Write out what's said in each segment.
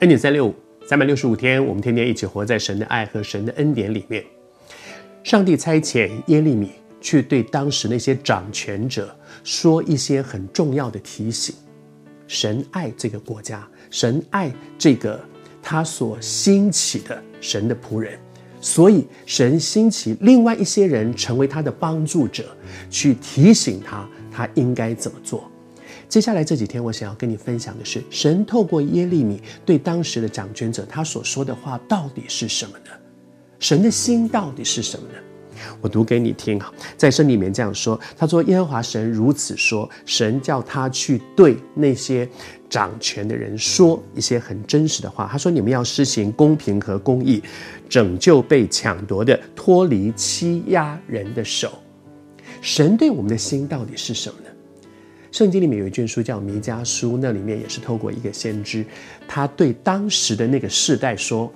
恩典三六五，三百六十五天，我们天天一起活在神的爱和神的恩典里面。上帝差遣耶利米去对当时那些掌权者说一些很重要的提醒。神爱这个国家，神爱这个他所兴起的神的仆人，所以神兴起另外一些人成为他的帮助者，去提醒他他应该怎么做。接下来这几天，我想要跟你分享的是，神透过耶利米对当时的掌权者他所说的话到底是什么呢？神的心到底是什么呢？我读给你听哈，在圣经里面这样说，他说：“耶和华神如此说，神叫他去对那些掌权的人说一些很真实的话。他说：你们要施行公平和公义，拯救被抢夺的，脱离欺压人的手。神对我们的心到底是什么呢？”圣经里面有一卷书叫《弥迦书》，那里面也是透过一个先知，他对当时的那个世代说：“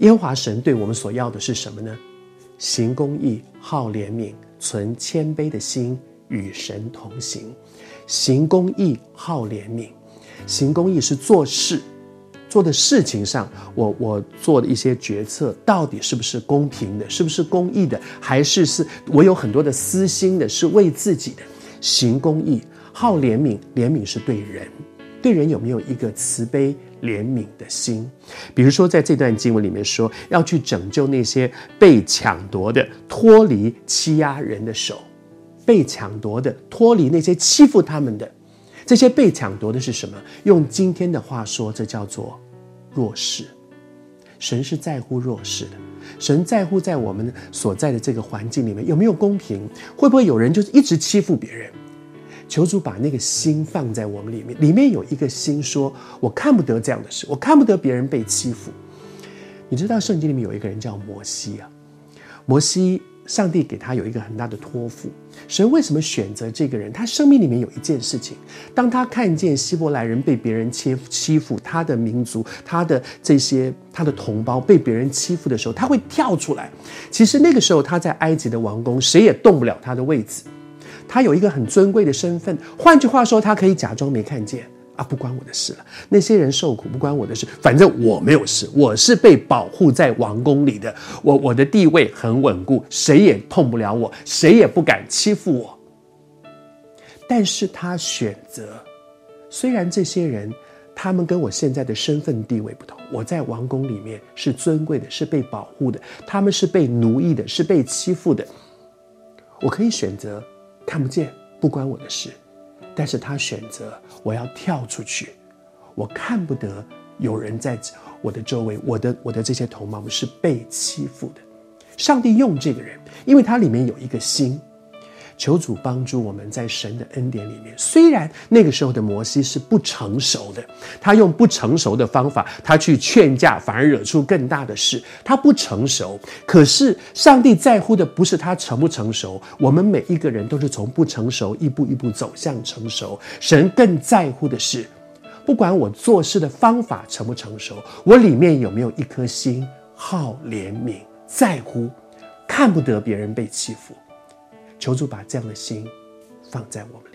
耶和华神对我们所要的是什么呢？行公义，好怜悯，存谦卑的心，与神同行。行公义，好怜悯。行公义是做事，做的事情上，我我做的一些决策到底是不是公平的，是不是公义的，还是是我有很多的私心的，是为自己的？行公义。”好怜悯，怜悯是对人，对人有没有一个慈悲怜悯的心？比如说，在这段经文里面说，要去拯救那些被抢夺的，脱离欺压人的手；被抢夺的，脱离那些欺负他们的。这些被抢夺的是什么？用今天的话说，这叫做弱势。神是在乎弱势的，神在乎在我们所在的这个环境里面有没有公平，会不会有人就是一直欺负别人？求主把那个心放在我们里面，里面有一个心说：“我看不得这样的事，我看不得别人被欺负。”你知道圣经里面有一个人叫摩西啊，摩西，上帝给他有一个很大的托付。神为什么选择这个人？他生命里面有一件事情，当他看见希伯来人被别人欺欺负，他的民族、他的这些他的同胞被别人欺负的时候，他会跳出来。其实那个时候他在埃及的王宫，谁也动不了他的位子。他有一个很尊贵的身份，换句话说，他可以假装没看见啊，不关我的事了。那些人受苦不关我的事，反正我没有事，我是被保护在王宫里的，我我的地位很稳固，谁也碰不了我，谁也不敢欺负我。但是他选择，虽然这些人他们跟我现在的身份地位不同，我在王宫里面是尊贵的，是被保护的，他们是被奴役的，是被欺负的，我可以选择。看不见，不关我的事，但是他选择我要跳出去，我看不得有人在我的周围，我的我的这些同胞们是被欺负的。上帝用这个人，因为他里面有一个心。求主帮助我们在神的恩典里面。虽然那个时候的摩西是不成熟的，他用不成熟的方法，他去劝架，反而惹出更大的事。他不成熟，可是上帝在乎的不是他成不成熟，我们每一个人都是从不成熟一步一步走向成熟。神更在乎的是，不管我做事的方法成不成熟，我里面有没有一颗心好怜悯，在乎，看不得别人被欺负。求主把这样的心放在我们。